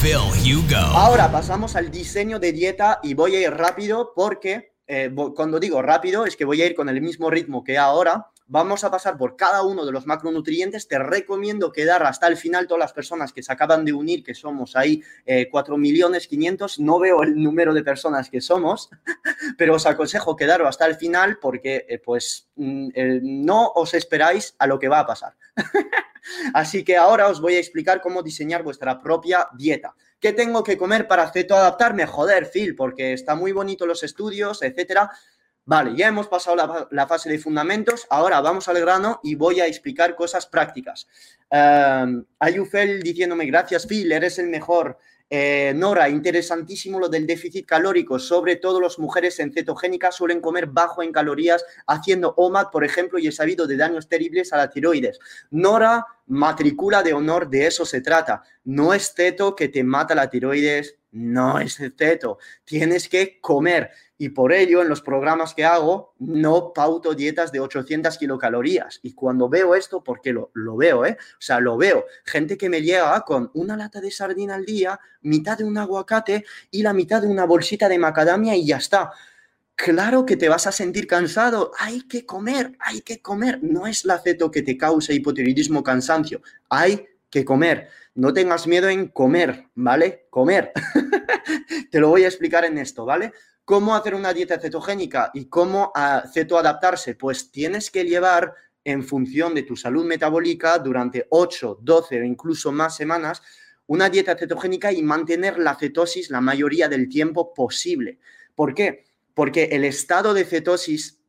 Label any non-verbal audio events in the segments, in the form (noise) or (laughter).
Phil Hugo. Ahora pasamos al diseño de dieta y voy a ir rápido porque eh, cuando digo rápido es que voy a ir con el mismo ritmo que ahora. Vamos a pasar por cada uno de los macronutrientes. Te recomiendo quedar hasta el final todas las personas que se acaban de unir, que somos ahí eh, 4 millones 500. No veo el número de personas que somos, (laughs) pero os aconsejo quedaros hasta el final porque eh, pues mm, no os esperáis a lo que va a pasar. (laughs) Así que ahora os voy a explicar cómo diseñar vuestra propia dieta. ¿Qué tengo que comer para adaptarme? Joder, Phil, porque está muy bonito los estudios, etcétera. Vale, ya hemos pasado la, fase de fundamentos, ahora vamos al grano y voy a explicar cosas prácticas. Um, diciéndome, gracias Phil, eres el mejor. Eh, Nora, interesantísimo lo del déficit calórico, sobre todo las mujeres en cetogénica suelen comer bajo en calorías haciendo OMAD, por ejemplo, y he sabido de daños terribles a la tiroides. Nora, matrícula de honor, de eso se trata. No es ceto que te mata la tiroides, no es ceto. Tienes que comer y por ello en los programas que hago no pauto dietas de 800 kilocalorías. Y cuando veo esto, porque lo, lo veo, ¿eh? O sea, lo veo. Gente que me llega con una lata de sardina al día, mitad de un aguacate y la mitad de una bolsita de macadamia y ya está. Claro que te vas a sentir cansado. Hay que comer, hay que comer. No es la ceto que te causa hipotiroidismo cansancio. Hay que comer. No tengas miedo en comer, ¿vale? Comer. (laughs) te lo voy a explicar en esto, ¿vale? ¿Cómo hacer una dieta cetogénica y cómo uh, cetoadaptarse? Pues tienes que llevar en función de tu salud metabólica durante 8, 12 o incluso más semanas una dieta cetogénica y mantener la cetosis la mayoría del tiempo posible. ¿Por qué? Porque el estado de cetosis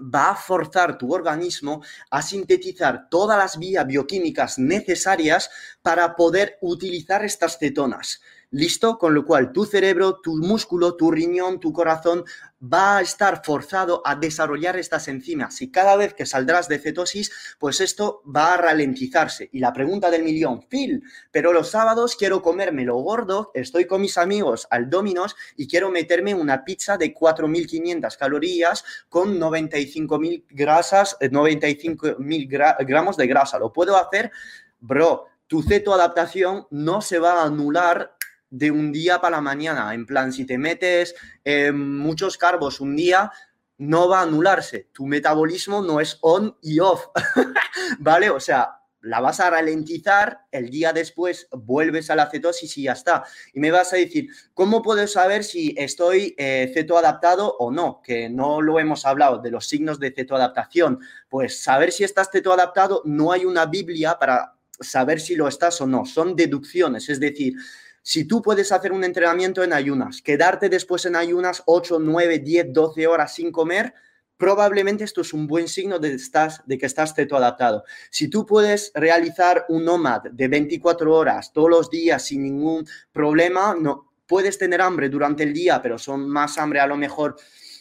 va a forzar tu organismo a sintetizar todas las vías bioquímicas necesarias para poder utilizar estas cetonas. ¿Listo? Con lo cual tu cerebro, tu músculo, tu riñón, tu corazón va a estar forzado a desarrollar estas enzimas y cada vez que saldrás de cetosis, pues esto va a ralentizarse. Y la pregunta del millón, Phil, pero los sábados quiero comerme lo gordo, estoy con mis amigos al Dominos y quiero meterme una pizza de 4.500 calorías con 95.000 grasas, 95.000 gra gramos de grasa. ¿Lo puedo hacer? Bro, tu cetoadaptación no se va a anular de un día para la mañana. En plan, si te metes eh, muchos carbos un día, no va a anularse. Tu metabolismo no es on y off, (laughs) ¿vale? O sea, la vas a ralentizar, el día después vuelves a la cetosis y ya está. Y me vas a decir, ¿cómo puedo saber si estoy eh, cetoadaptado o no? Que no lo hemos hablado de los signos de cetoadaptación. Pues saber si estás cetoadaptado, no hay una Biblia para saber si lo estás o no. Son deducciones, es decir, si tú puedes hacer un entrenamiento en ayunas, quedarte después en ayunas 8, 9, 10, 12 horas sin comer, probablemente esto es un buen signo de, estás, que estás cetoadaptado. Si tú puedes realizar un NOMAD de 24 horas todos los días sin ningún problema, no, puedes tener hambre durante el día, pero son más hambre a lo mejor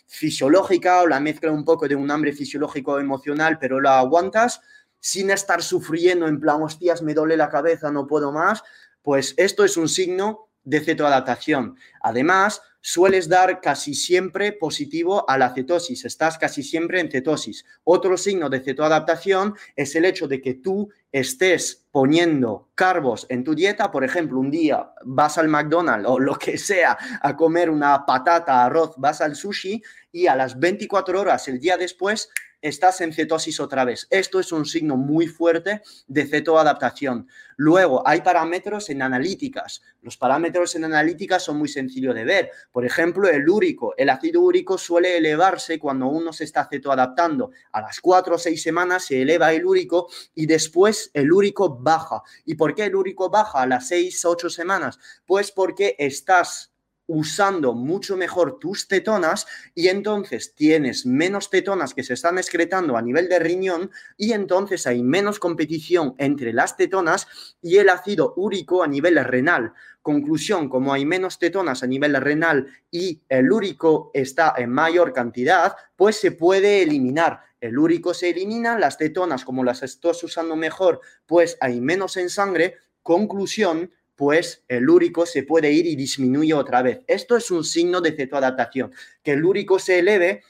fisiológica o la mezcla un poco de un hambre fisiológico emocional, pero lo aguantas sin estar sufriendo en plan, hostias, me duele la cabeza, no puedo más, pues esto es un signo de cetoadaptación. Además, sueles dar casi siempre positivo a la cetosis, estás casi siempre en cetosis. Otro signo de cetoadaptación es el hecho de que tú estés poniendo carbos en tu dieta, por ejemplo, un día vas al McDonald's o lo que sea a comer una patata, arroz, vas al sushi y a las 24 horas el día después estás en cetosis otra vez. Esto es un signo muy fuerte de cetoadaptación. Luego, hay parámetros en analíticas. Los parámetros en analíticas son muy sencillos de ver. Por ejemplo, el úrico. El ácido úrico suele elevarse cuando uno se está cetoadaptando. A las 4 o 6 semanas se eleva el úrico y después el úrico baja. ¿Y por qué el úrico baja a las 6 o 8 semanas? Pues porque estás usando mucho mejor tus cetonas y entonces tienes menos cetonas que se están excretando a nivel de riñón y entonces hay menos competición entre las cetonas y el ácido úrico a nivel renal. Conclusión, como hay menos cetonas a nivel renal y el úrico está en mayor cantidad, pues se puede eliminar. El úrico se elimina, las cetonas como las estás usando mejor, pues hay menos en sangre. Conclusión, pues el úrico se puede ir y disminuye otra vez. Esto es un signo de cetoadaptación, que el úrico se eleve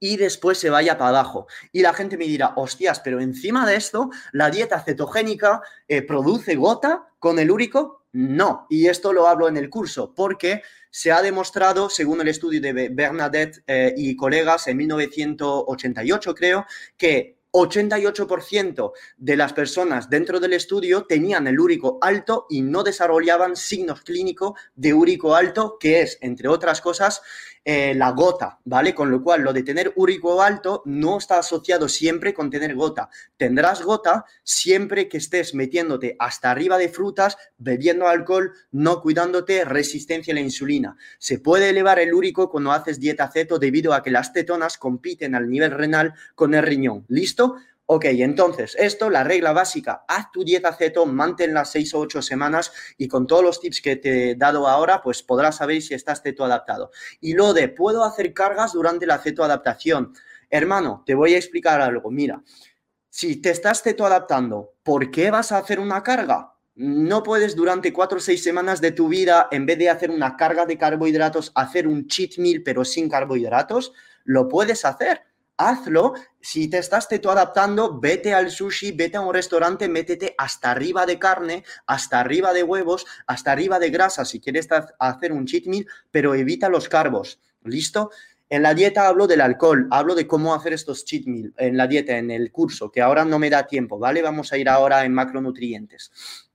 y después se vaya para abajo. Y la gente me dirá, hostias, pero encima de esto, la dieta cetogénica eh, produce gota con el úrico. No, y esto lo hablo en el curso, porque se ha demostrado, según el estudio de Bernadette eh, y colegas en 1988, creo, que 88% de las personas dentro del estudio tenían el úrico alto y no desarrollaban signos clínicos de úrico alto, que es, entre otras cosas, eh, la gota, ¿vale? Con lo cual, lo de tener úrico alto no está asociado siempre con tener gota. Tendrás gota siempre que estés metiéndote hasta arriba de frutas, bebiendo alcohol, no cuidándote, resistencia a la insulina. Se puede elevar el úrico cuando haces dieta ceto debido a que las cetonas compiten al nivel renal con el riñón. ¿Listo? Ok, entonces, esto, la regla básica, haz tu dieta ceto, manténla seis o ocho semanas y con todos los tips que te he dado ahora, pues podrás saber si estás ceto adaptado. Y lo de, ¿puedo hacer cargas durante la ceto adaptación? Hermano, te voy a explicar algo. Mira, si te estás ceto adaptando, ¿por qué vas a hacer una carga? No puedes durante cuatro o seis semanas de tu vida, en vez de hacer una carga de carbohidratos, hacer un cheat meal pero sin carbohidratos. Lo puedes hacer hazlo. Si te estás teto adaptando, vete al sushi, vete a un restaurante, métete hasta arriba de carne, hasta arriba de huevos, hasta arriba de grasa si quieres hacer un cheat meal, pero evita los carbos. ¿Listo? En la dieta hablo del alcohol, hablo de cómo hacer estos cheat meal en la dieta, en el curso, que ahora no me da tiempo, ¿vale? Vamos a ir ahora en macronutrientes.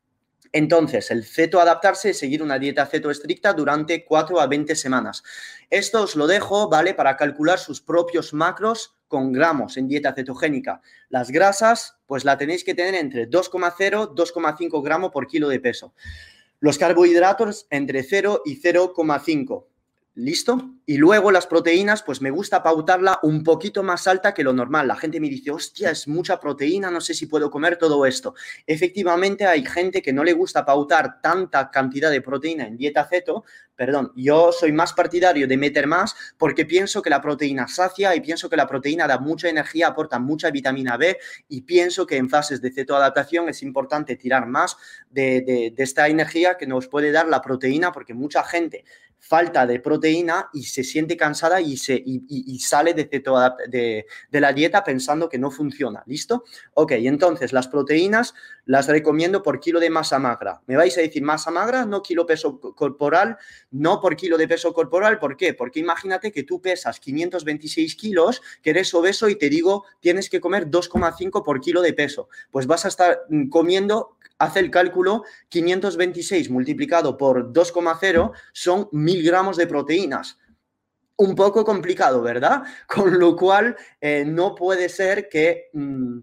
Entonces, el ceto adaptarse es seguir una dieta ceto estricta durante 4 a 20 semanas. Esto os lo dejo, ¿vale? Para calcular sus propios macros con gramos en dieta cetogénica. Las grasas, pues la tenéis que tener entre 2,0 2,5 gramos por kilo de peso. Los carbohidratos entre 0 y 0,5. ¿Listo? Y luego las proteínas, pues me gusta pautarla un poquito más alta que lo normal. La gente me dice, hostia, es mucha proteína, no sé si puedo comer todo esto. Efectivamente, hay gente que no le gusta pautar tanta cantidad de proteína en dieta ceto. Perdón, yo soy más partidario de meter más porque pienso que la proteína sacia y pienso que la proteína da mucha energía, aporta mucha vitamina B y pienso que en fases de cetoadaptación es importante tirar más de, de esta energía que nos puede dar la proteína porque mucha gente falta de proteína y se siente cansada y, se, y, sale de, de, de, la dieta pensando que no funciona. ¿Listo? Ok, entonces las proteínas las recomiendo por kilo de masa magra. Me vais a decir masa magra, no kilo peso corporal, no por kilo de peso corporal. ¿Por qué? Porque imagínate que tú pesas 526 kilos, que eres obeso y te digo tienes que comer 2,5 por kilo de peso. Pues vas a estar mm, comiendo hace el cálculo, 526 multiplicado por 2,0 son 1000 gramos de proteínas. Un poco complicado, ¿verdad? (laughs) Con lo cual, eh, no puede ser que... Mm,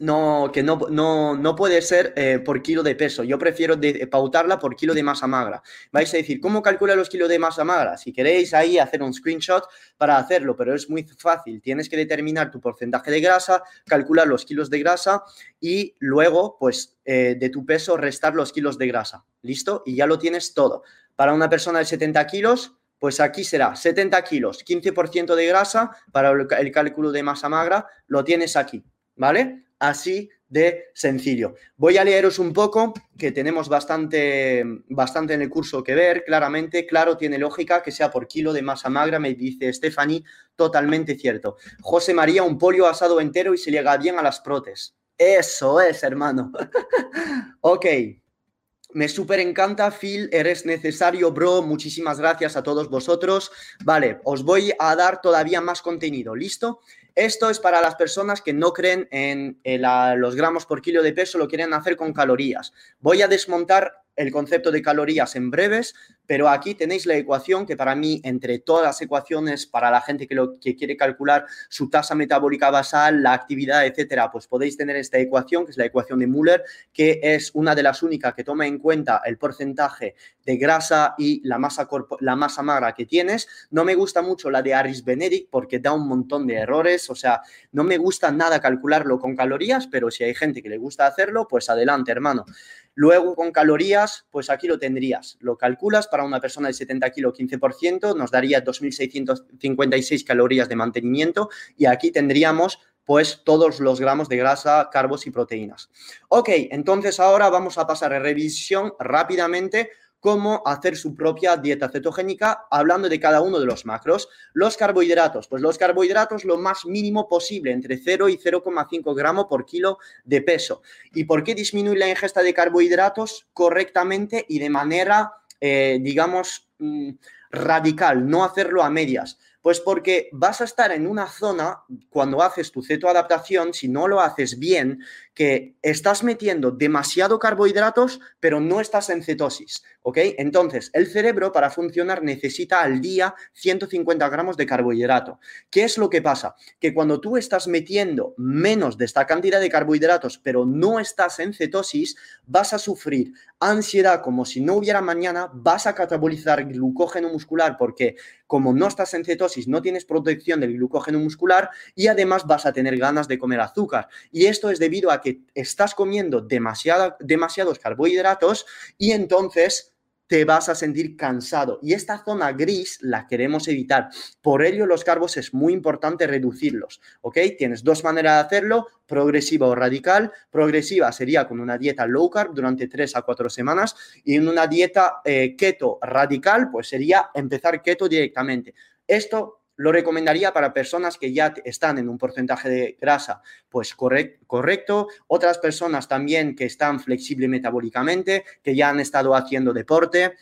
no, que no, no, puede ser eh, por kilo de peso. Yo prefiero de, pautarla por kilo de masa magra. Vais a decir, ¿cómo calcula los kilos de masa magra? Si queréis ahí hacer un screenshot para hacerlo, pero es muy fácil. Tienes que determinar tu porcentaje de grasa, calcular los kilos de grasa y luego, pues, eh, de tu peso restar los kilos de grasa. ¿Listo? Y ya lo tienes todo. Para una persona de 70 kilos, pues aquí será 70 kilos, 15% de grasa para el cálculo de masa magra, lo tienes aquí, ¿vale? Así de sencillo. Voy a leeros un poco, que tenemos bastante, bastante en el curso que ver, claramente, claro, tiene lógica que sea por kilo de masa magra, me dice Stephanie, totalmente cierto. José María, un pollo asado entero y se llega bien a las protes. Eso es, hermano. (laughs) ok. Me súper encanta, Phil, eres necesario, bro. Muchísimas gracias a todos vosotros. Vale, os voy a dar todavía más contenido. ¿Listo? Esto es para las personas que no creen en, los gramos por kilo de peso, lo quieren hacer con calorías. Voy a desmontar el concepto de calorías en breves, pero aquí tenéis la ecuación que para mí, entre todas las ecuaciones, para la gente que, lo, que quiere calcular su tasa metabólica basal, la actividad, etcétera, pues podéis tener esta ecuación, que es la ecuación de Müller, que es una de las únicas que toma en cuenta el porcentaje de grasa y la masa, la masa magra que tienes. No me gusta mucho la de Aris Benedict porque da un montón de errores, o sea, no me gusta nada calcularlo con calorías, pero si hay gente que le gusta hacerlo, pues adelante, hermano. Luego con calorías, pues aquí lo tendrías. Lo calculas para una persona de 70 kilos, 15%, nos daría 2.656 calorías de mantenimiento y aquí tendríamos pues todos los gramos de grasa, carbos y proteínas. Ok, entonces ahora vamos a pasar a revisión rápidamente cómo hacer su propia dieta cetogénica, hablando de cada uno de los macros. Los carbohidratos, pues los carbohidratos lo más mínimo posible, entre 0 y 0,5 gramos por kilo de peso. ¿Y por qué disminuir la ingesta de carbohidratos correctamente y de manera, eh, digamos, mm, radical, no hacerlo a medias? Pues porque vas a estar en una zona, cuando haces tu cetoadaptación, si no lo haces bien, que estás metiendo demasiado carbohidratos, pero no estás en cetosis, ¿ok? Entonces, el cerebro para funcionar necesita al día 150 gramos de carbohidrato. ¿Qué es lo que pasa? Que cuando tú estás metiendo menos de esta cantidad de carbohidratos, pero no estás en cetosis, vas a sufrir ansiedad como si no hubiera mañana, vas a catabolizar glucógeno muscular porque como no estás en cetosis, no tienes protección del glucógeno muscular y además vas a tener ganas de comer azúcar. Y esto es debido a que estás comiendo demasiados carbohidratos y entonces te vas a sentir cansado. Y esta zona gris la queremos evitar. Por ello, los carbos es muy importante reducirlos. ¿Ok? Tienes dos maneras de hacerlo, progresiva o radical. Progresiva sería con una dieta low carb durante tres a cuatro semanas y en una dieta eh, keto radical, pues sería empezar keto directamente. Esto lo recomendaría para personas que ya están en un porcentaje de grasa pues correcto, otras personas también que están flexibles metabólicamente, que ya han estado haciendo deporte,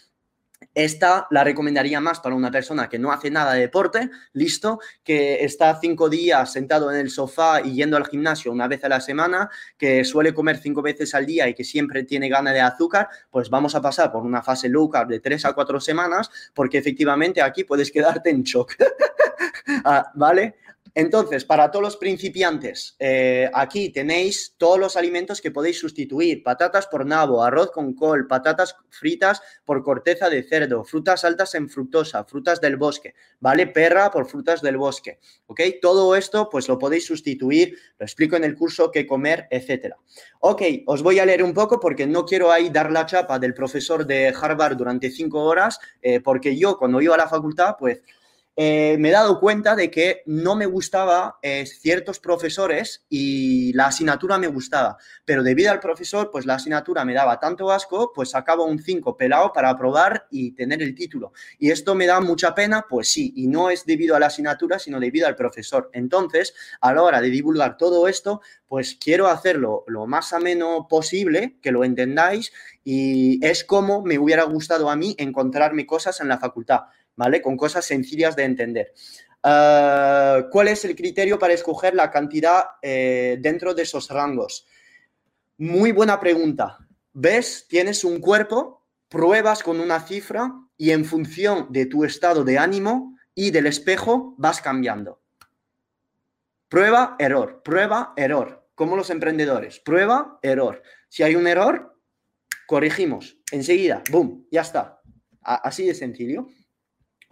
esta la recomendaría más para una persona que no hace nada de deporte, listo, que está cinco días sentado en el sofá y yendo al gimnasio una vez a la semana, que suele comer cinco veces al día y que siempre tiene ganas de azúcar, pues vamos a pasar por una fase low carb de tres a cuatro semanas, porque efectivamente aquí puedes quedarte en shock. (laughs) Ah, ¿Vale? Entonces, para todos los principiantes, eh, aquí tenéis todos los alimentos que podéis sustituir. Patatas por nabo, arroz con col, patatas fritas por corteza de cerdo, frutas altas en fructosa, frutas del bosque, ¿vale? Perra por frutas del bosque, ¿ok? Todo esto pues lo podéis sustituir, lo explico en el curso qué comer, etcétera. Ok, os voy a leer un poco porque no quiero ahí dar la chapa del profesor de Harvard durante cinco horas, eh, porque yo cuando iba a la facultad, pues eh, me he dado cuenta de que no me gustaba eh, ciertos profesores y la asignatura me gustaba, pero debido al profesor, pues la asignatura me daba tanto asco, pues acabo un 5 pelado para aprobar y tener el título. Y esto me da mucha pena, pues sí, y no es debido a la asignatura, sino debido al profesor. Entonces, a la hora de divulgar todo esto, pues quiero hacerlo lo más ameno posible, que lo entendáis, y es como me hubiera gustado a mí encontrarme cosas en la facultad ¿vale? Con cosas sencillas de entender. Ah, ¿Cuál es el criterio para escoger la cantidad eh, dentro de esos rangos? Muy buena pregunta. ¿Ves? Tienes un cuerpo, pruebas con una cifra y en función de tu estado de ánimo y del espejo vas cambiando. Prueba, error, prueba, error. Como los emprendedores. Prueba, error. Si hay un error, corregimos. Enseguida, boom, ya está. Así de sencillo.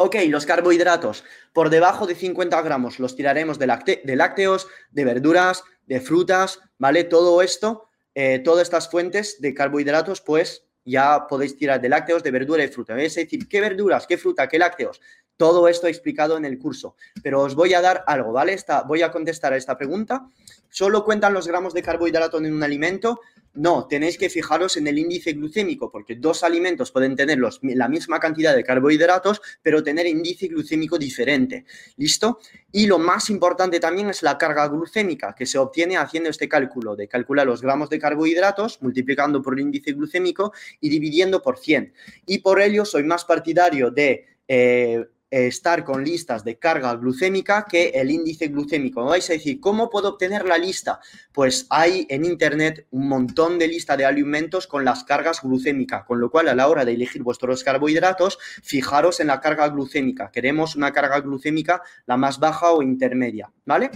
Ok, los carbohidratos por debajo de 50 gramos los tiraremos de, lácteos, de verduras, de frutas, ¿vale? Todo esto, eh, todas estas fuentes de carbohidratos, pues ya podéis tirar de lácteos, de verdura y fruta. Es decir, ¿qué verduras, qué fruta, qué lácteos? Todo esto explicado en el curso. Pero os voy a dar algo, ¿vale? voy a contestar a esta pregunta. ¿Solo cuentan los gramos de carbohidrato en un alimento? No, tenéis que fijaros en el índice glucémico, porque dos alimentos pueden tener la misma cantidad de carbohidratos, pero tener índice glucémico diferente. ¿Listo? Y lo más importante también es la carga glucémica, que se obtiene haciendo este cálculo de calcular los gramos de carbohidratos, multiplicando por el índice glucémico y dividiendo por 100. Y por ello soy más partidario de... Eh, estar con listas de carga glucémica que el índice glucémico. Me vais a decir, ¿cómo puedo obtener la lista? Pues hay en internet un montón de lista de alimentos con las cargas glucémicas, con lo cual a la hora de elegir vuestros carbohidratos, fijaros en la carga glucémica. Queremos una carga glucémica la más baja o intermedia, ¿vale?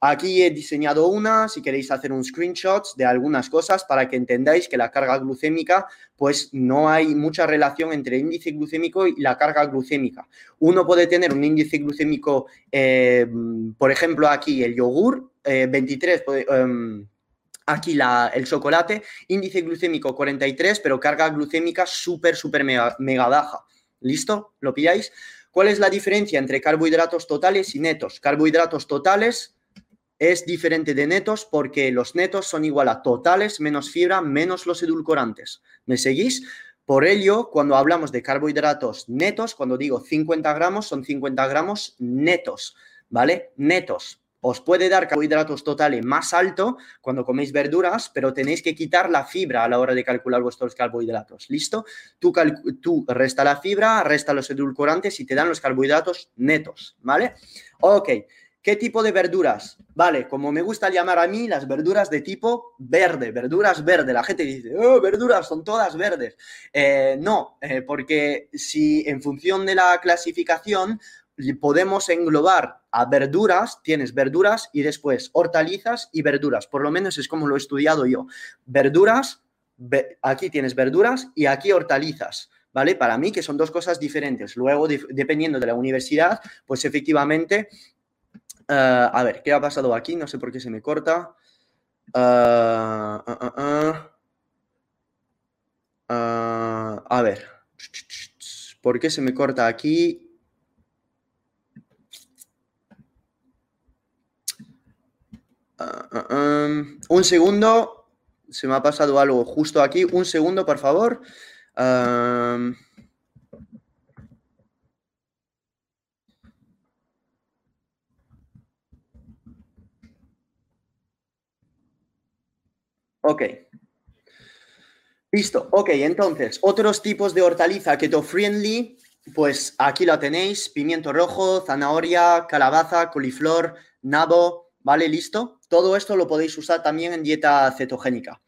Aquí he diseñado una, si queréis hacer un screenshot de algunas cosas para que entendáis que la carga glucémica, pues no hay mucha relación entre el índice glucémico y la carga glucémica. Uno puede tener un índice glucémico, eh, por ejemplo, aquí el yogur, 23, eh, em, aquí el chocolate, índice glucémico 43, pero carga glucémica súper, súper mega, mega baja. ¿Listo? ¿Lo pilláis? ¿Cuál es la diferencia entre carbohidratos totales y netos? Carbohidratos totales es diferente de netos porque los netos son igual a totales menos fibra menos los edulcorantes. ¿Me seguís? Por ello, cuando hablamos de carbohidratos netos, cuando digo 50 gramos, son 50 gramos netos, ¿vale? Netos. Os puede dar carbohidratos totales más alto cuando coméis verduras, pero tenéis que quitar la fibra a la hora de calcular vuestros carbohidratos. ¿Listo? Tú, tú resta la fibra, resta los edulcorantes y te dan los carbohidratos netos, ¿vale? Ok. ¿Qué tipo de verduras? Vale, como me gusta llamar a mí, las verduras de tipo verde, verduras verde. La gente dice, oh, verduras son todas verdes. Eh, no, eh, porque si en función de la clasificación podemos englobar a verduras, tienes verduras y después hortalizas y verduras. Por lo menos es como lo he estudiado yo. Verduras, aquí tienes verduras y aquí hortalizas. ¿Vale? Para mí que son dos cosas diferentes. Luego, dependiendo de la universidad, pues efectivamente eh, a ver, ¿qué ha pasado aquí? No sé por qué se me corta. Eh, eh, a ver, ¿por qué se me corta aquí? Un segundo, se me ha pasado algo justo aquí. Un segundo, por favor. Ok. Listo. Ok, entonces, otros tipos de hortaliza keto friendly, pues aquí la tenéis, pimiento rojo, zanahoria, calabaza, coliflor, nabo, ¿vale? Listo. Todo esto lo podéis usar también en dieta cetogénica.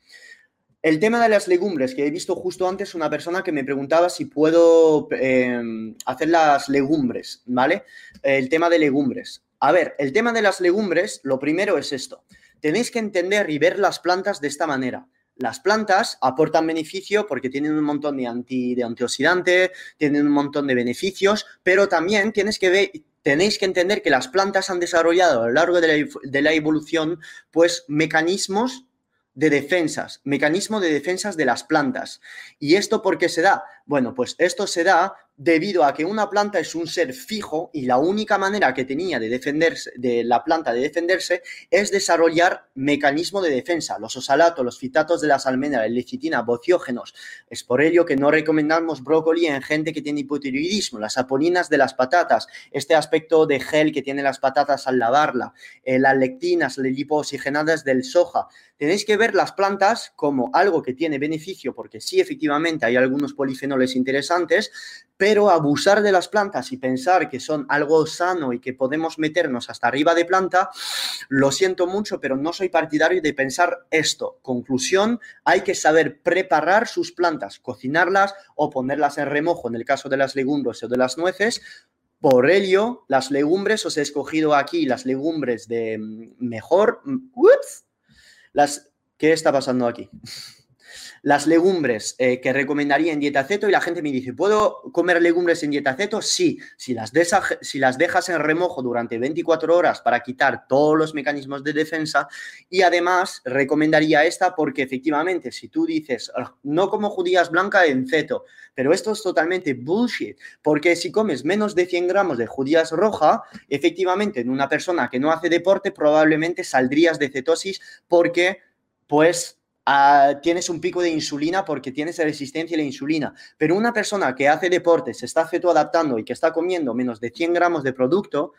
El tema de las legumbres, que he visto justo antes una persona que me preguntaba si puedo em, hacer las legumbres, ¿vale? El tema de legumbres. A ver, el tema de las legumbres, lo primero es esto tenéis que entender y ver las plantas de esta manera. Las plantas aportan beneficio porque tienen un montón de, anti, de antioxidante, tienen un montón de beneficios, pero también tenéis que entender que las plantas han desarrollado a lo largo de la, de la evolución pues mecanismos de defensas, mecanismo de defensas de las plantas. ¿Y esto por qué se da? Bueno, pues esto se da debido a que una planta es un ser fijo y la única manera que tenía de defenderse, de la planta de defenderse, es desarrollar mecanismo de defensa, los osalatos, los fitatos de las almendras, lecitina, bociógenos. Es por ello que no recomendamos brócoli en gente que tiene hipotiroidismo, las aponinas de las patatas, este aspecto de gel que tienen las patatas al lavarla, eh, las lectinas, las lipooxigenadas del soja. Tenéis que ver las plantas como algo que tiene beneficio, porque sí, efectivamente, hay algunos polifenoles interesantes, pero abusar de las plantas y pensar que son algo sano y que podemos meternos hasta arriba de planta, lo siento mucho, pero no soy partidario de pensar esto. Conclusión, hay que saber preparar sus plantas, cocinarlas o ponerlas en remojo en el caso de las legumbres o de las nueces. Por ello, las legumbres, os he escogido aquí las legumbres de mm, mejor... Mm, ups, las, ¿Qué está pasando aquí? Las legumbres eh, que recomendaría en dieta ceto y la gente me dice, ¿puedo comer legumbres en dieta ceto? Sí, si las, si las dejas en remojo durante 24 horas para quitar todos los mecanismos de defensa y además recomendaría esta porque efectivamente si tú dices, ah, no como judías blancas en ceto, pero esto es totalmente bullshit, porque si comes menos de 100 gramos de judías roja, efectivamente en una persona que no hace deporte probablemente saldrías de cetosis porque pues tienes un pico de insulina porque tienes resistencia a la insulina. Pero una persona que hace deporte, se está adaptando y que está comiendo menos de 100 gramos de producto,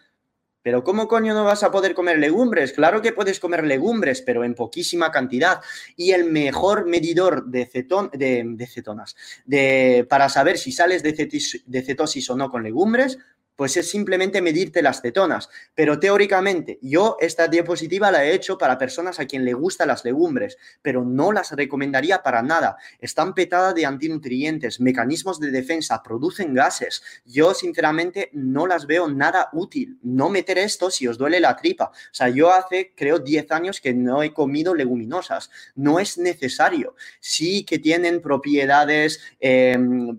pero ¿cómo coño no vas a poder comer legumbres? Claro que puedes comer legumbres, pero en poquísima cantidad. Y el mejor medidor de, cetón, de, cetonas, de, para saber si sales de cetosis o no con legumbres, Pues es simplemente medirte las cetonas. Pero teóricamente, yo esta diapositiva la he hecho para personas a quien le gustan las legumbres, pero no las recomendaría para nada. Están petadas de antinutrientes, mecanismos de defensa, producen gases. Yo, sinceramente, no las veo nada útil. No meter esto si os duele la tripa. O sea, yo hace, creo, 10 años que no he comido leguminosas. No es necesario. Sí que tienen propiedades em,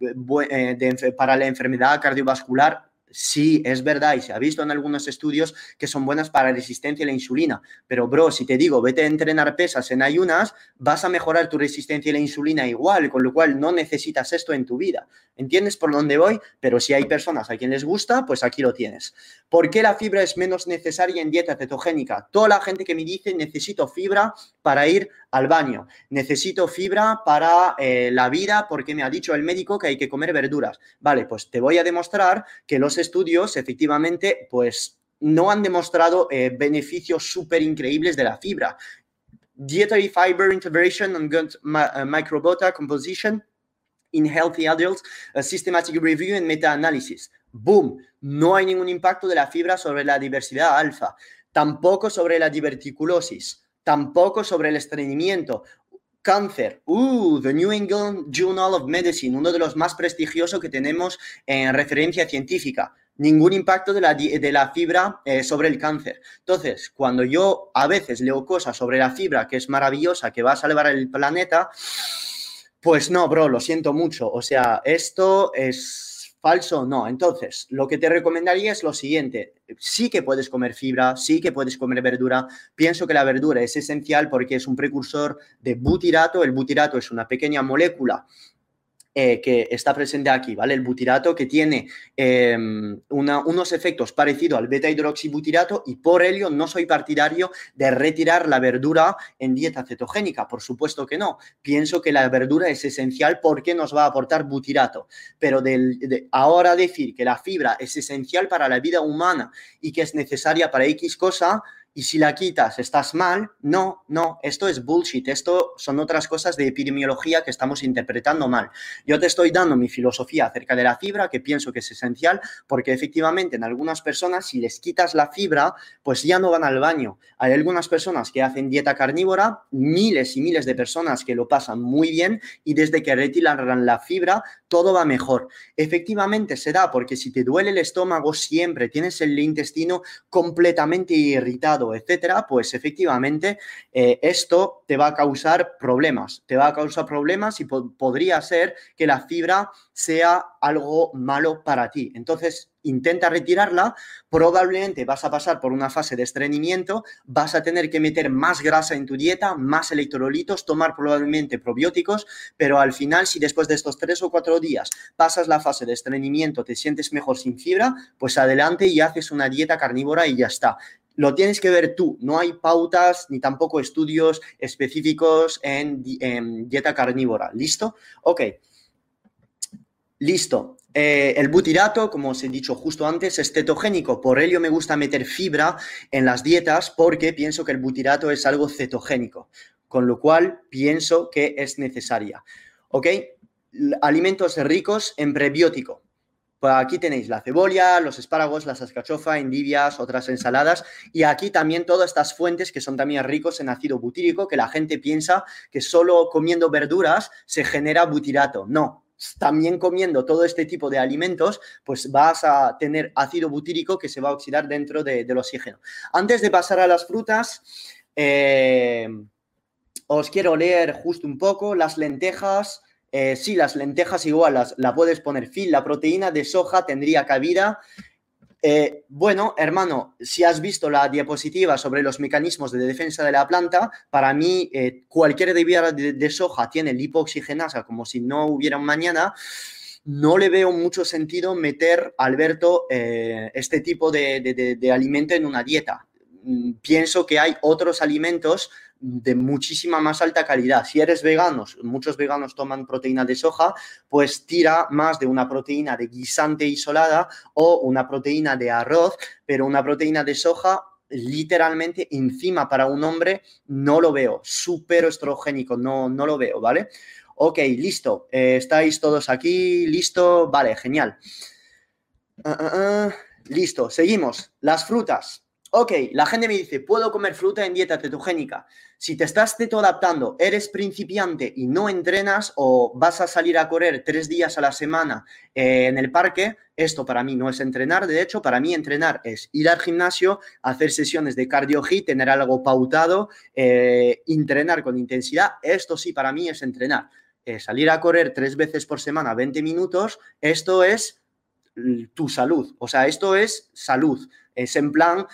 eh, para la enfermedad cardiovascular Sí, es verdad y se ha visto en algunos estudios que son buenas para resistencia a la insulina. Pero, bro, si te digo, vete a entrenar pesas en ayunas, vas a mejorar tu resistencia a la insulina igual, con lo cual no necesitas esto en tu vida. ¿Entiendes por dónde voy? Pero si hay personas a quien les gusta, pues aquí lo tienes. ¿Por qué la fibra es menos necesaria en dieta cetogénica? Toda la gente que me dice necesito fibra para ir al baño, necesito fibra para eh, la vida porque me ha dicho el médico que hay que comer verduras. Vale, pues te voy a demostrar que los estudios efectivamente pues no han demostrado eh, beneficios súper increíbles de la fibra. Dietary Fiber Integration and Gut uh, Microbiota Composition in Healthy Adults, a Systematic Review and Meta-Analysis. Boom, no hay ningún impacto de la fibra sobre la diversidad alfa, tampoco sobre la diverticulosis, tampoco sobre el estreñimiento Cáncer, uh, The New England Journal of Medicine, uno de los más prestigiosos que tenemos en referencia científica. Ningún impacto de la, de la fibra eh, sobre el cáncer. Entonces, cuando yo a veces leo cosas sobre la fibra, que es maravillosa, que va a salvar el planeta, pues no, bro, lo siento mucho. O sea, esto es falso no. Entonces, lo que te recomendaría es lo siguiente. Sí que puedes comer fibra, sí que puedes comer verdura. Pienso que la verdura es esencial porque es un precursor de butirato. El butirato es una pequeña molécula eh, que está presente aquí, ¿vale? El butirato que tiene em, unos efectos parecidos al beta-hidroxibutirato y por ello no soy partidario de retirar la verdura en dieta cetogénica, por supuesto que no. Pienso que la verdura es esencial porque nos va a aportar butirato, pero de ahora decir que la fibra es esencial para la vida humana y que es necesaria para X cosa, y si la quitas estás mal. No, no, esto es bullshit, esto son otras cosas de epidemiología que estamos interpretando mal. Yo te estoy dando mi filosofía acerca de la fibra, que pienso que es esencial, porque efectivamente en algunas personas si les quitas la fibra, pues ya no van al baño. Hay algunas personas que hacen dieta carnívora, miles y miles de personas que lo pasan muy bien y desde que retiran la fibra, todo va mejor. Efectivamente se da porque si te duele el estómago siempre, tienes el intestino completamente irritado, etcétera, pues efectivamente eh, esto te va a causar problemas. Te va a causar problemas y podría ser que la fibra sea algo malo para ti. Entonces, intenta retirarla, probablemente vas a pasar por una fase de estreñimiento, vas a tener que meter más grasa en tu dieta, más electrolitos, tomar probablemente probióticos, pero al final, si después de estos tres o cuatro días pasas la fase de estreñimiento, te sientes mejor sin fibra, pues adelante y haces una dieta carnívora y ya está lo tienes que ver tú. No hay pautas ni tampoco estudios específicos en, dieta carnívora. ¿Listo? Ok. Listo. Eh, el butirato, como os he dicho justo antes, es cetogénico. Por ello me gusta meter fibra en las dietas porque pienso que el butirato es algo cetogénico. Con lo cual pienso que es necesaria. ¿Ok? Alimentos ricos en prebiótico. Pues aquí tenéis la cebolla, los espárragos, las ascachofa, endivias, otras ensaladas y aquí también todas estas fuentes que son también ricos en ácido butírico, que la gente piensa que solo comiendo verduras se genera butirato. No, también comiendo todo este tipo de alimentos, pues vas a tener ácido butírico que se va a oxidar dentro del oxígeno. Antes de pasar a las frutas, eh, os quiero leer justo un poco las lentejas, eh, sí, las lentejas igual las, la puedes poner fin. La proteína de soja tendría cabida. Eh, bueno, hermano, si has visto la diapositiva sobre los mecanismos de defensa de la planta, para mí eh, cualquier deriva de, soja tiene lipoxigenasa como si no hubiera un mañana. No le veo mucho sentido meter, Alberto, este tipo de alimento en una dieta. Mm, pienso que hay otros alimentos de muchísima más alta calidad. Si eres vegano, muchos veganos toman proteína de soja, pues tira más de una proteína de guisante isolada o una proteína de arroz, pero una proteína de soja literalmente encima para un hombre no lo veo, súper estrogénico, no, no lo veo, ¿vale? Ok, listo, eh, estáis todos aquí, listo, vale, genial. Ah, ah, ah. Listo, seguimos. Las frutas. Ok, la gente me dice, puedo comer fruta en dieta cetogénica. Si te estás adaptando, eres principiante y no entrenas o vas a salir a correr tres días a la semana eh, en el parque, esto para mí no es entrenar. De hecho, para mí entrenar es ir al gimnasio, hacer sesiones de cardio hit, tener algo pautado, eh, entrenar con intensidad. Esto sí para mí es entrenar. Eh, salir a correr tres veces por semana, 20 minutos, esto es tu salud. O sea, esto es salud. Es en plan,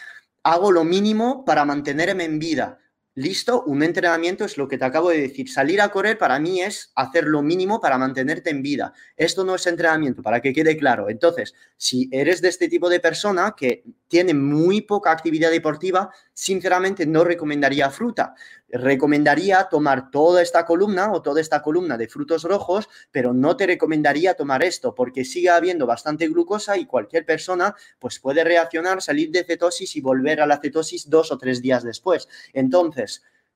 hago lo mínimo para mantenerme en vida. Listo, un entrenamiento es lo que te acabo de decir. Salir a correr para mí es hacer lo mínimo para mantenerte en vida. Esto no es entrenamiento, para que quede claro. Entonces, si eres de este tipo de persona que tiene muy poca actividad deportiva, sinceramente no recomendaría fruta. Recomendaría tomar toda esta columna o toda esta columna de frutos rojos, pero no te recomendaría tomar esto porque sigue habiendo bastante glucosa y cualquier persona pues puede reaccionar, salir de cetosis y volver a la cetosis dos o tres días después. Entonces,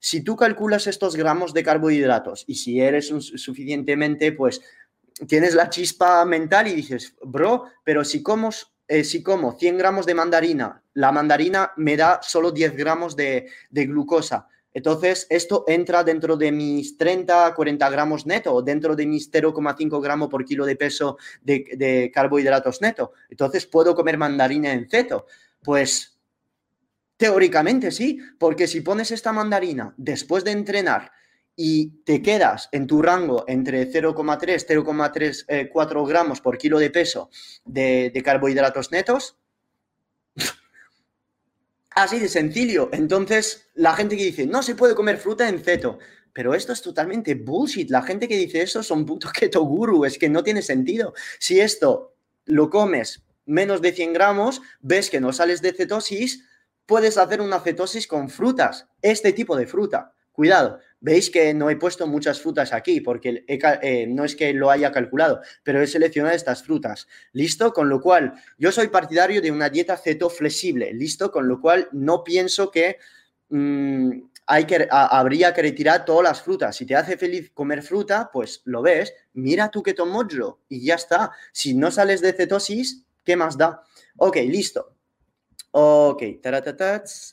si tú calculas estos gramos de carbohidratos y si eres suficientemente, pues tienes la chispa mental y dices, bro, pero si como, eh, si como 100 gramos de mandarina, la mandarina me da solo 10 gramos de, glucosa. Entonces, esto entra dentro de mis 30, 40 gramos neto, dentro de mis 0,5 gramos por kilo de peso de, de, carbohidratos neto. Entonces, ¿puedo comer mandarina en ceto? Pues teóricamente sí, porque si pones esta mandarina después de entrenar y te quedas en tu rango entre 0,3, 0,34 gramos por kilo de peso de, de carbohidratos netos, (laughs) Así de sencillo. Entonces, la gente que dice, no se puede comer fruta en ceto. Pero esto es totalmente bullshit. La gente que dice eso son putos (laughs) keto guru. Es que no tiene sentido. Si esto lo comes menos de 100 gramos, ves que no sales de cetosis, puedes hacer una cetosis con frutas. Este tipo de fruta. Cuidado, veis que no he puesto muchas frutas aquí porque eh, no es que lo haya calculado, pero he seleccionado estas frutas. ¿Listo? Con lo cual, yo soy partidario de una dieta ceto flexible. ¿Listo? Con lo cual, no pienso que mm, hay que, habría que retirar todas las frutas. Si te hace feliz comer fruta, pues lo ves, mira tu keto mojo y ya está. Si no sales de cetosis, ¿qué más da? Ok, listo. Ok,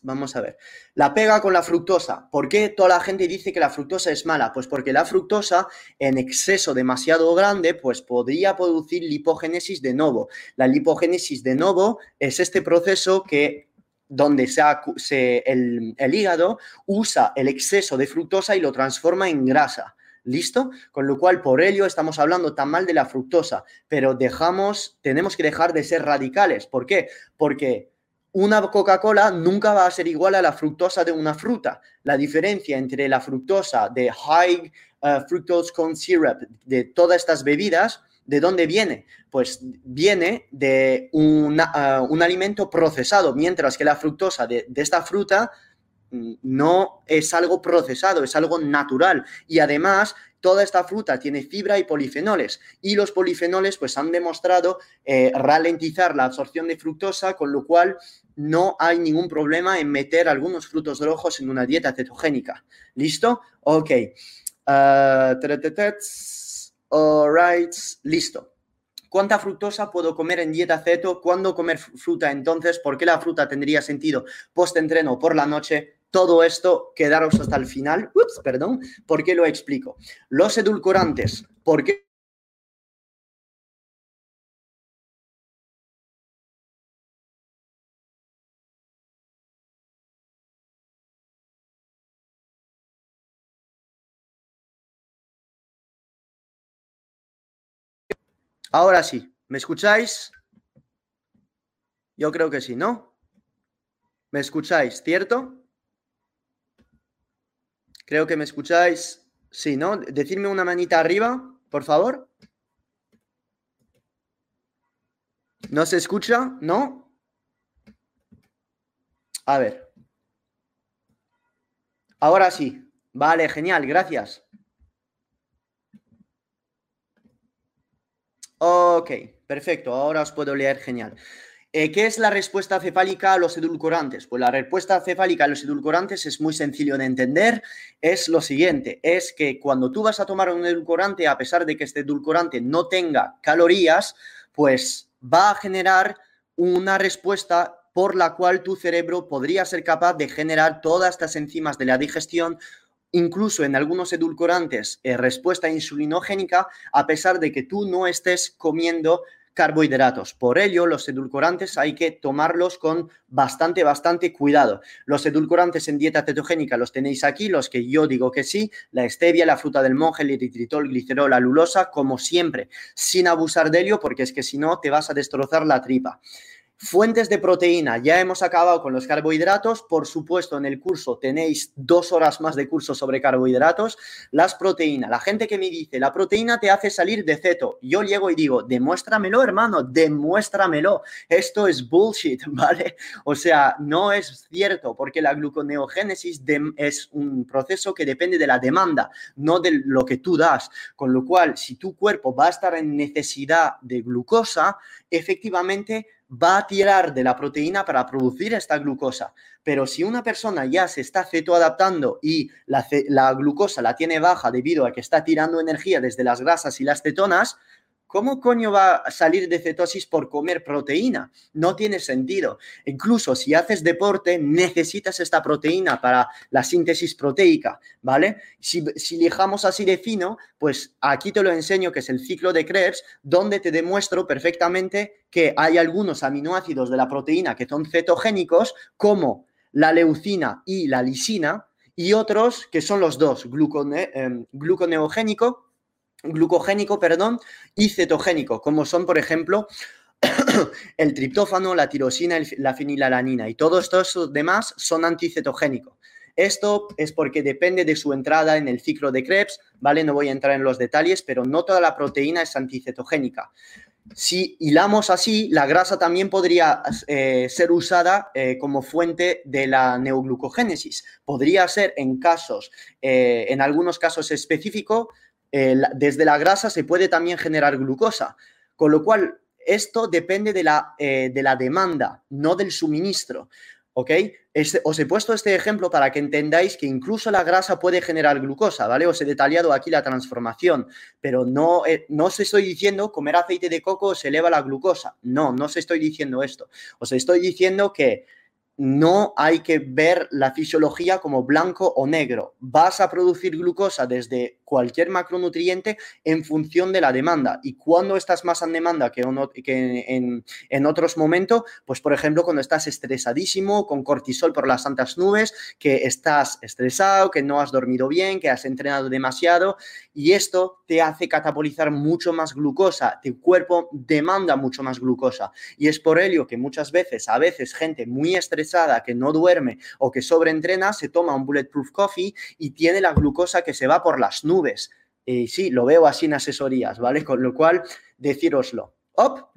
vamos a ver. La pega con la fructosa. ¿Por qué toda la gente dice que la fructosa es mala? Pues porque la fructosa en exceso demasiado grande pues podría producir lipogénesis de novo. La lipogénesis de novo es este proceso que donde se, el, el hígado usa el exceso de fructosa y lo transforma en grasa. ¿Listo? Con lo cual, por ello estamos hablando tan mal de la fructosa, pero dejamos, tenemos que dejar de ser radicales. ¿Por qué? Porque una Coca-Cola nunca va a ser igual a la fructosa de una fruta. La diferencia entre la fructosa de high uh, fructose corn syrup, de todas estas bebidas, ¿de dónde viene? Pues viene de uh, un alimento procesado, mientras que la fructosa de, esta fruta no es algo procesado, es algo natural. Y además toda esta fruta tiene fibra y polifenoles y los polifenoles pues han demostrado eh, ralentizar la absorción de fructosa, con lo cual no hay ningún problema en meter algunos frutos rojos en una dieta cetogénica. ¿Listo? Ok. Uh, right. Listo. ¿Cuánta fructosa puedo comer en dieta ceto? ¿Cuándo comer fruta entonces? ¿Por qué la fruta tendría sentido post-entreno por la noche? Todo esto, quedaros hasta el final. Ups, perdón, ¿por qué lo explico? Los edulcorantes, ¿por qué? Ahora sí, ¿me escucháis? Yo creo que sí, ¿no? ¿Me escucháis, cierto? Creo que me escucháis. Sí, ¿no? Decidme una manita arriba, por favor. ¿No se escucha? ¿No? A ver. Ahora sí. Vale, genial, gracias. Ok, perfecto. Ahora os puedo leer genial. Eh, ¿Qué es la respuesta cefálica a los edulcorantes? Pues la respuesta cefálica a los edulcorantes es muy sencillo de entender. Es lo siguiente, es que cuando tú vas a tomar un edulcorante, a pesar de que este edulcorante no tenga calorías, pues va a generar una respuesta por la cual tu cerebro podría ser capaz de generar todas estas enzimas de la digestión incluso en algunos edulcorantes, eh, respuesta insulinogénica, a pesar de que tú no estés comiendo carbohidratos. Por ello, los edulcorantes hay que tomarlos con bastante, bastante cuidado. Los edulcorantes en dieta cetogénica los tenéis aquí, los que yo digo que sí, la stevia, la fruta del monje, el eritritol, glicerol, la lulosa, como siempre, sin abusar de ello, porque es que si no te vas a destrozar la tripa. Fuentes de proteína, ya hemos acabado con los carbohidratos, por supuesto en el curso tenéis dos horas más de curso sobre carbohidratos, las proteínas, la gente que me dice, la proteína te hace salir de ceto, yo llego y digo, demuéstramelo hermano, demuéstramelo, esto es bullshit, (laughs) ¿vale? O sea, no es cierto porque la gluconeogénesis es un proceso que depende de la demanda, no de lo que tú das, con lo cual si tu cuerpo va a estar en necesidad de glucosa, efectivamente va a tirar de la proteína para producir esta glucosa. Pero si una persona ya se está cetoadaptando y la, la, glucosa la tiene baja debido a que está tirando energía desde las grasas y las cetonas, ¿Cómo coño va a salir de cetosis por comer proteína? No tiene sentido. Incluso si haces deporte, necesitas esta proteína para la síntesis proteica, ¿vale? Si, si lijamos así de fino, pues aquí te lo enseño, que es el ciclo de Krebs, donde te demuestro perfectamente que hay algunos aminoácidos de la proteína que son cetogénicos, como la leucina y la lisina, y otros que son los dos, glucone, eh, gluconeogénico glucogénico, perdón, y cetogénico, como son, por ejemplo, (coughs) el triptófano, la tirosina, la fenilalanina y todos estos demás son anticetogénicos. Esto es porque depende de su entrada en el ciclo de Krebs, ¿vale? No voy a entrar en los detalles, pero no toda la proteína es anticetogénica. Si hilamos así, la grasa también podría eh, ser usada eh, como fuente de la neoglucogénesis. Podría ser en casos, eh, en algunos casos específicos, desde la grasa se puede también generar glucosa, con lo cual esto depende de la, eh, de la demanda, no del suministro. ¿Ok? os he puesto este ejemplo para que entendáis que incluso la grasa puede generar glucosa, ¿vale? Os he detallado aquí la transformación, pero no, eh, no os estoy diciendo comer aceite de coco se eleva la glucosa. No, no os estoy diciendo esto. Os estoy diciendo que no hay que ver la fisiología como blanco o negro. Vas a producir glucosa desde cualquier macronutriente en función de la demanda. Y cuando estás más en demanda que, en, otros momentos, pues por ejemplo cuando estás estresadísimo, con cortisol por las santas nubes, que estás estresado, que no has dormido bien, que has entrenado demasiado, y esto te hace catabolizar mucho más glucosa. Tu cuerpo demanda mucho más glucosa. Y es por ello que muchas veces, a veces, gente muy estresada, que no duerme o que sobreentrena, se toma un bulletproof coffee y tiene la glucosa que se va por las nubes. Y sí, lo veo así en asesorías, ¿vale? Con lo cual, decíroslo. ¡Op!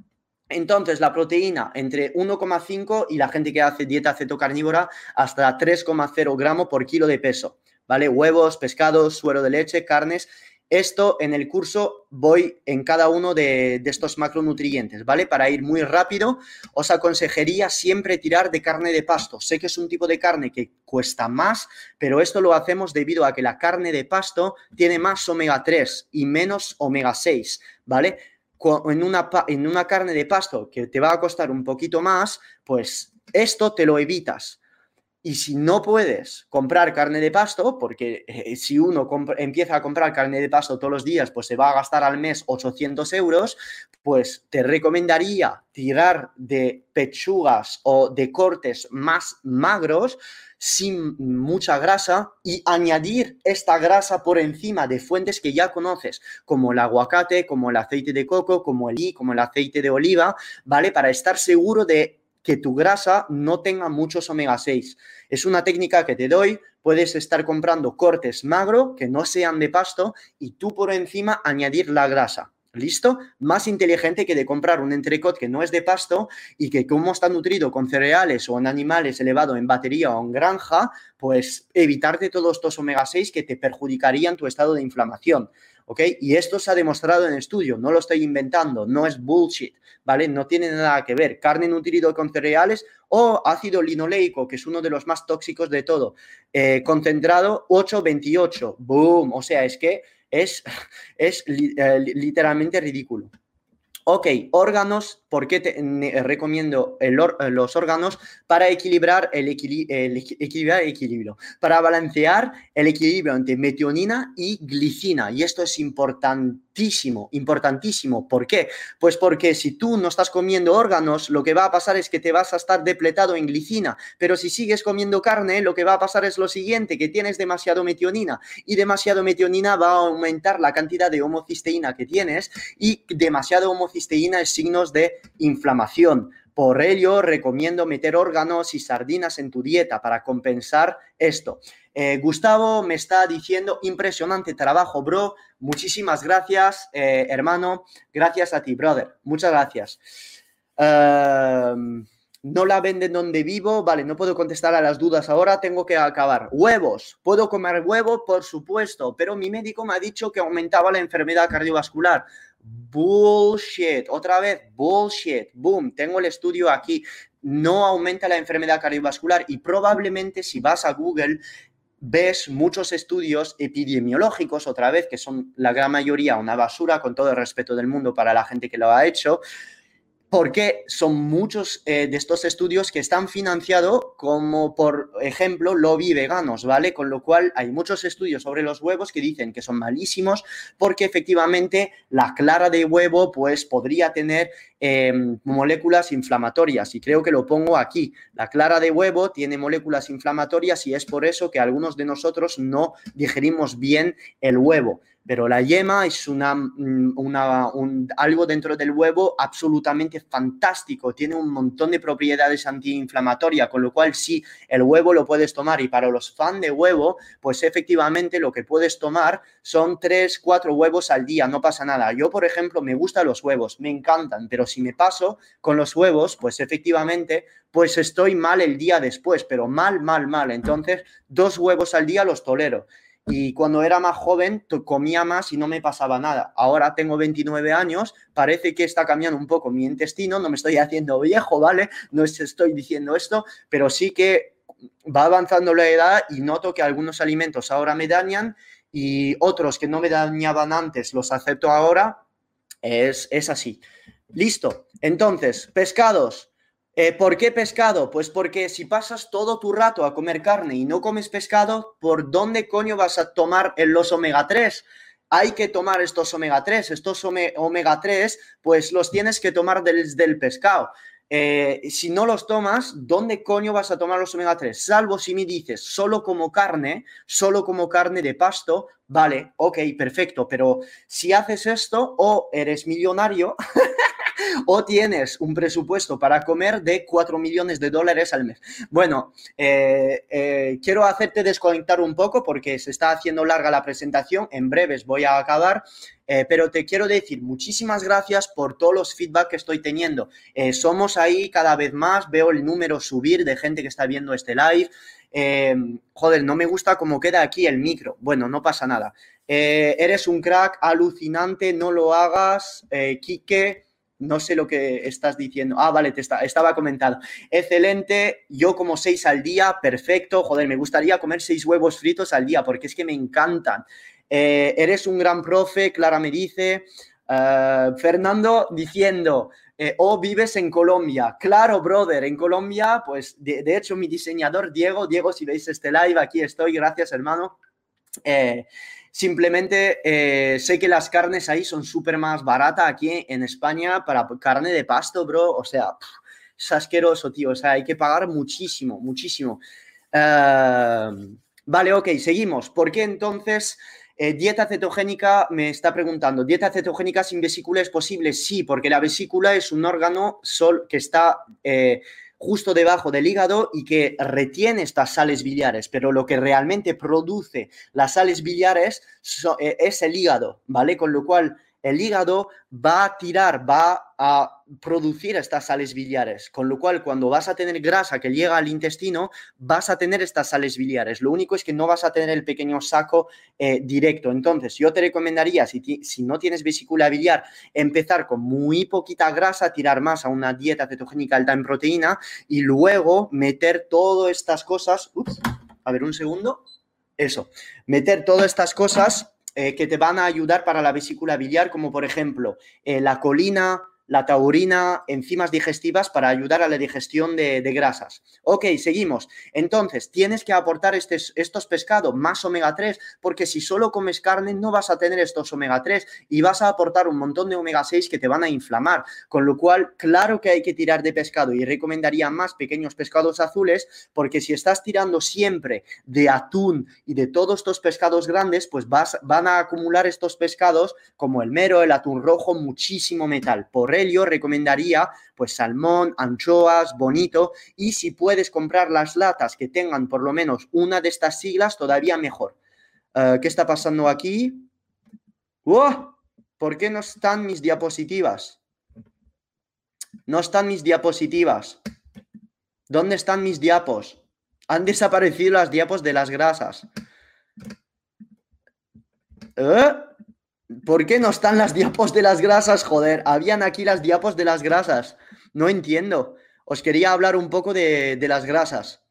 Entonces, la proteína entre 1,5 y la gente que hace dieta cetocarnívora hasta 3,0 gramos por kilo de peso, ¿vale? Huevos, pescados, suero de leche, carnes esto en el curso voy en cada uno de, estos macronutrientes, ¿vale? Para ir muy rápido, os aconsejaría siempre tirar de carne de pasto. Sé que es un tipo de carne que cuesta más, pero esto lo hacemos debido a que la carne de pasto tiene más omega 3 y menos omega 6, ¿vale? En una, en una carne de pasto que te va a costar un poquito más, pues esto te lo evitas. Y si no puedes comprar carne de pasto, porque eh, si uno empieza a comprar carne de pasto todos los días, pues se va a gastar al mes 800 euros, pues te recomendaría tirar de pechugas o de cortes más magros, sin mucha grasa, y añadir esta grasa por encima de fuentes que ya conoces, como el aguacate, como el aceite de coco, como el i, como el aceite de oliva, ¿vale? Para estar seguro de que tu grasa no tenga muchos omega 6. Es una técnica que te doy, puedes estar comprando cortes magro que no sean de pasto y tú por encima añadir la grasa. ¿Listo? Más inteligente que de comprar un entrecot que no es de pasto y que como está nutrido con cereales o en animales elevado en batería o en granja, pues evitarte todos estos omega 6 que te perjudicarían tu estado de inflamación. ¿Ok? Y esto se ha demostrado en estudio, no lo estoy inventando, no es bullshit, ¿vale? No tiene nada que ver. Carne nutrido con cereales o ácido linoleico, que es uno de los más tóxicos de todo, eh, concentrado 8,28, boom, o sea, es que es, (laughs) es eh, literalmente ridículo. Ok, órganos, ¿por qué te recomiendo los órganos? Para equilibrar el, equilibrar el equilibrio, para balancear el equilibrio entre metionina y glicina. Y esto es importantísimo. ¿Por qué? Pues porque si tú no estás comiendo órganos, lo que va a pasar es que te vas a estar depletado en glicina. Pero si sigues comiendo carne, lo que va a pasar es lo siguiente, que tienes demasiado metionina. Y demasiado metionina va a aumentar la cantidad de homocisteína que tienes y demasiado homocisteína cisteína es signos de inflamación. Por ello, recomiendo meter órganos y sardinas en tu dieta para compensar esto. Eh, Gustavo me está diciendo, impresionante trabajo, bro. Muchísimas gracias, eh, hermano. Gracias a ti, brother. Muchas gracias. Em, no la venden donde vivo. Vale, no puedo contestar a las dudas ahora, tengo que acabar. Huevos. ¿Puedo comer huevo? Por supuesto, pero mi médico me ha dicho que aumentaba la enfermedad cardiovascular. Bullshit. Otra vez, bullshit. Boom. Tengo el estudio aquí. No aumenta la enfermedad cardiovascular y probablemente si vas a Google ves muchos estudios epidemiológicos, otra vez, que son la gran mayoría una basura, con todo el respeto del mundo para la gente que lo ha hecho, porque son muchos eh, de estos estudios que están financiados como, por ejemplo, lobby veganos, ¿vale? Con lo cual hay muchos estudios sobre los huevos que dicen que son malísimos porque efectivamente la clara de huevo pues podría tener em, moléculas inflamatorias y creo que lo pongo aquí. La clara de huevo tiene moléculas inflamatorias y es por eso que algunos de nosotros no digerimos bien el huevo. Pero la yema es una, mm, un, algo dentro del huevo absolutamente fantástico, tiene un montón de propiedades antiinflamatorias, con lo cual sí, el huevo lo puedes tomar. Y para los fans de huevo, pues efectivamente lo que puedes tomar son tres, cuatro huevos al día, no pasa nada. Yo, por ejemplo, me gustan los huevos, me encantan, pero si me paso con los huevos, pues efectivamente, pues estoy mal el día después, pero mal, mal, mal. Entonces, dos huevos al día los tolero. Y cuando era más joven comía más y no me pasaba nada. Ahora tengo 29 años, parece que está cambiando un poco mi intestino, no me estoy haciendo viejo, ¿vale? No estoy diciendo esto, pero sí que va avanzando la edad y noto que algunos alimentos ahora me dañan y otros que no me dañaban antes los acepto ahora. Es, es así. Listo. Entonces, pescados, eh, ¿Por qué pescado? Pues porque si pasas todo tu rato a comer carne y no comes pescado, ¿por dónde coño vas a tomar los omega 3? Hay que tomar estos omega 3. Estos omega 3, pues los tienes que tomar desde el pescado. Eh, si no los tomas, ¿dónde coño vas a tomar los omega 3? Salvo si me dices solo como carne, solo como carne de pasto, vale, ok, perfecto, pero si haces esto o eres millonario (laughs) o tienes un presupuesto para comer de 4 millones de dólares al mes. Bueno, eh, eh, quiero hacerte desconectar un poco porque se está haciendo larga la presentación. En breves voy a acabar. Eh, pero te quiero decir muchísimas gracias por todos los feedback que estoy teniendo. somos ahí cada vez más, veo el número subir de gente que está viendo este live. joder, no me gusta cómo queda aquí el micro. Bueno, no pasa nada. eres un crack alucinante, no lo hagas. Quique, no sé lo que estás diciendo. Ah, vale, te estaba comentando. Excelente, yo como seis al día, perfecto. Joder, me gustaría comer seis huevos fritos al día porque es que me encantan. Eh, eres un gran profe, Clara me dice. Eh, Fernando diciendo, eh, o oh, vives en Colombia. Claro, brother, en Colombia, pues de, hecho mi diseñador Diego, Diego, si veis este live, aquí estoy, gracias hermano. Simplemente sé que las carnes ahí son súper más baratas aquí en España para carne de pasto, bro. O sea, es asqueroso, tío. O sea, hay que pagar muchísimo, muchísimo. Vale, ok, seguimos. ¿Por qué entonces eh, dieta cetogénica me está preguntando? ¿Dieta cetogénica sin vesícula es posible? Sí, porque la vesícula es un órgano sol que está... Eh, justo debajo del hígado y que retiene estas sales biliares, pero lo que realmente produce las sales biliares eh, es el hígado, ¿vale? Con lo cual el hígado va a tirar, va a producir estas sales biliares, con lo cual cuando vas a tener grasa que llega al intestino, vas a tener estas sales biliares. Lo único es que no vas a tener el pequeño saco eh, directo. Entonces, yo te recomendaría, si, si no tienes vesícula biliar, empezar con muy poquita grasa, tirar más a una dieta cetogénica alta en proteína y luego meter todas estas cosas. Ups, a ver un segundo. Eso, meter todas estas cosas eh, que te van a ayudar para la vesícula biliar, como por ejemplo eh, la colina, la taurina, enzimas digestivas para ayudar a la digestión de, grasas. Ok, seguimos. Entonces, tienes que aportar estos pescados más omega 3, porque si solo comes carne no vas a tener estos omega 3 y vas a aportar un montón de omega 6 que te van a inflamar. Con lo cual, claro que hay que tirar de pescado y recomendaría más pequeños pescados azules, porque si estás tirando siempre de atún y de todos estos pescados grandes, pues vas, van a acumular estos pescados como el mero, el atún rojo, muchísimo metal. Por ello, recomendaría pues salmón, anchoas, bonito y si puedes comprar las latas que tengan por lo menos una de estas siglas, todavía mejor. Eh, ¿Qué está pasando aquí? ¡Oh! ¿Por qué no están mis diapositivas? No están mis diapositivas. ¿Dónde están mis diapos? Han desaparecido las diapos de las grasas. ¿Eh? ¿Por qué no están las diapos de las grasas? Joder, habían aquí las diapos de las grasas. No entiendo. Os quería hablar un poco de, las grasas.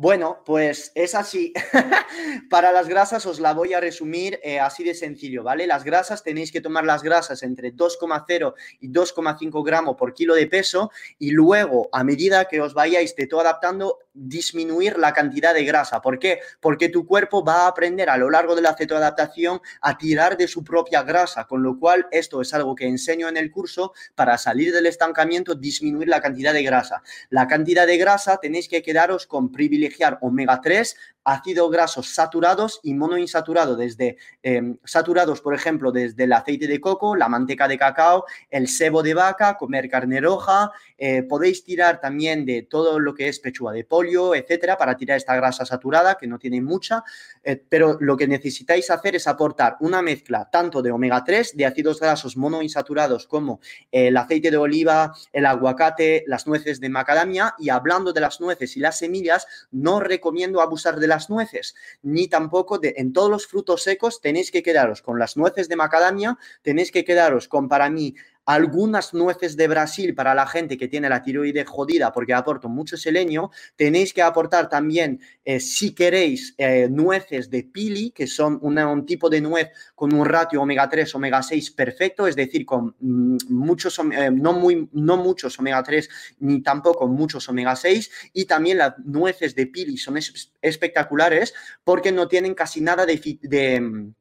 Bueno, pues es así. (laughs) Para las grasas os la voy a resumir eh, así de sencillo, ¿vale? Las grasas tenéis que tomar las grasas entre 2,0 y 2,5 gramos por kilo de peso y luego, a medida que os vayáis de adaptando, disminuir la cantidad de grasa. ¿Por qué? Porque tu cuerpo va a aprender a lo largo de la cetoadaptación a tirar de su propia grasa, con lo cual esto es algo que enseño en el curso para salir del estancamiento, disminuir la cantidad de grasa. La cantidad de grasa tenéis que quedaros con privilegiar omega 3, ácidos grasos saturados y monoinsaturado, desde em, saturados, por ejemplo, desde el aceite de coco, la manteca de cacao, el sebo de vaca, comer carne roja, eh, podéis tirar también de todo lo que es pechuga de pollo, etcétera, para tirar esta grasa saturada, que no tiene mucha, eh, pero lo que necesitáis hacer es aportar una mezcla tanto de omega 3, de ácidos grasos monoinsaturados como el aceite de oliva, el aguacate, las nueces de macadamia, y hablando de las nueces y las semillas, no recomiendo abusar de las nueces, ni tampoco de, en todos los frutos secos tenéis que quedaros con las nueces de macadamia, tenéis que quedaros con para mí algunas nueces de Brasil para la gente que tiene la tiroides jodida porque aportan mucho selenio. Tenéis que aportar también, eh, si queréis, eh, nueces de pili, que son un tipo de nuez con un ratio omega 3, omega 6 perfecto, es decir, con mm, muchos, eh, no, muy, no muchos omega 3 ni tampoco muchos omega 6. Y también las nueces de pili son espectaculares porque no tienen casi nada de de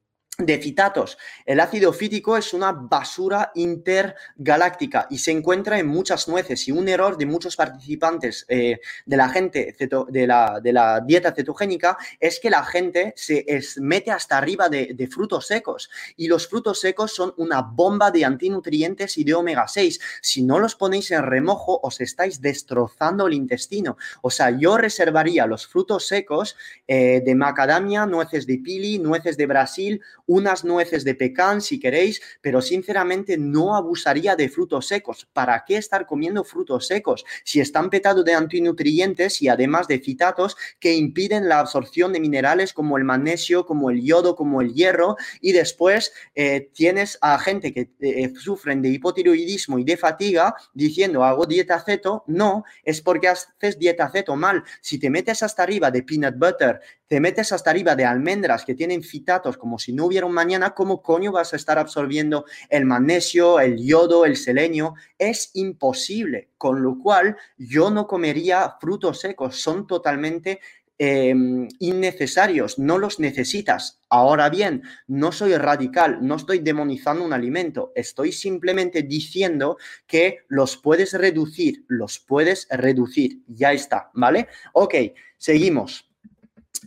fitatos. El ácido fítico es una basura intergaláctica y se encuentra en muchas nueces y un error de muchos participantes eh, de la gente de, la, de, la, dieta cetogénica es que la gente se mete hasta arriba de, de, frutos secos y los frutos secos son una bomba de antinutrientes y de omega 6. Si no los ponéis en remojo os estáis destrozando el intestino. O sea, yo reservaría los frutos secos eh, de macadamia, nueces de pili, nueces de Brasil, unas nueces de pecan si queréis, pero sinceramente no abusaría de frutos secos. ¿Para qué estar comiendo frutos secos si están petados de antinutrientes y además de citatos que impiden la absorción de minerales como el magnesio, como el yodo, como el hierro? Y después eh, tienes a gente que eh, sufren de hipotiroidismo y de fatiga diciendo hago dieta ceto. No, es porque haces dieta ceto mal. Si te metes hasta arriba de peanut butter, te metes hasta arriba de almendras que tienen fitatos como si no hubiera un mañana, ¿cómo coño vas a estar absorbiendo el magnesio, el yodo, el selenio? Es imposible, con lo cual yo no comería frutos secos, son totalmente em, innecesarios, no los necesitas. Ahora bien, no soy radical, no estoy demonizando un alimento, estoy simplemente diciendo que los puedes reducir, los puedes reducir, ya está, ¿vale? Ok, seguimos.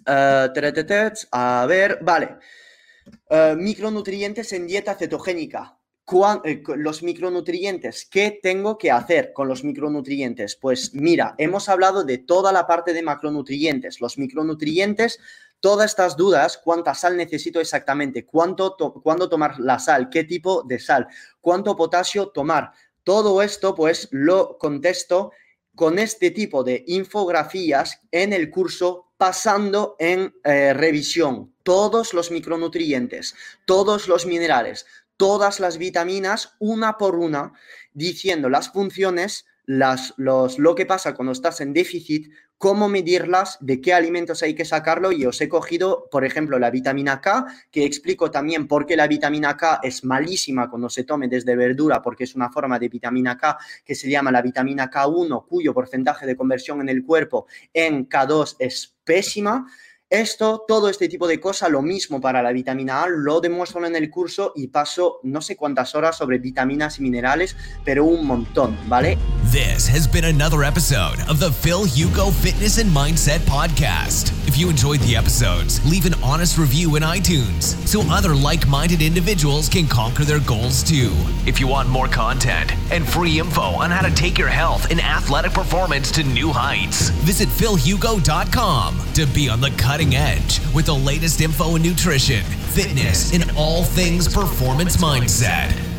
Uh, a ver, vale. Uh, micronutrientes en dieta cetogénica. Eh, los micronutrientes, ¿qué tengo que hacer con los micronutrientes? Pues mira, hemos hablado de toda la parte de macronutrientes. Los micronutrientes, todas estas dudas, cuánta sal necesito exactamente, cuánto cuándo tomar la sal, qué tipo de sal, cuánto potasio tomar. Todo esto, pues lo contesto con este tipo de infografías en el curso pasando en eh, revisión. Todos los micronutrientes, todos los minerales, todas las vitaminas, una por una, diciendo las funciones las, los, lo que pasa cuando estás en déficit, cómo medirlas, de qué alimentos hay que sacarlo y os he cogido, por ejemplo, la vitamina K, que explico también por qué la vitamina K es malísima cuando se tome desde verdura, porque es una forma de vitamina K que se llama la vitamina K1, cuyo porcentaje de conversión en el cuerpo en K2 es pésima. Esto, todo este tipo de cosas, lo mismo para la vitamina A, lo en el curso y paso no sé cuántas horas sobre vitaminas y minerales, pero un montón, ¿vale? This has been another episode of the Phil Hugo Fitness and Mindset Podcast. If you enjoyed the episodes, leave an honest review in iTunes so other like minded individuals can conquer their goals too. If you want more content and free info on how to take your health and athletic performance to new heights, visit philhugo.com to be on the cutting cutting edge with the latest info in nutrition, fitness, and all things performance mindset.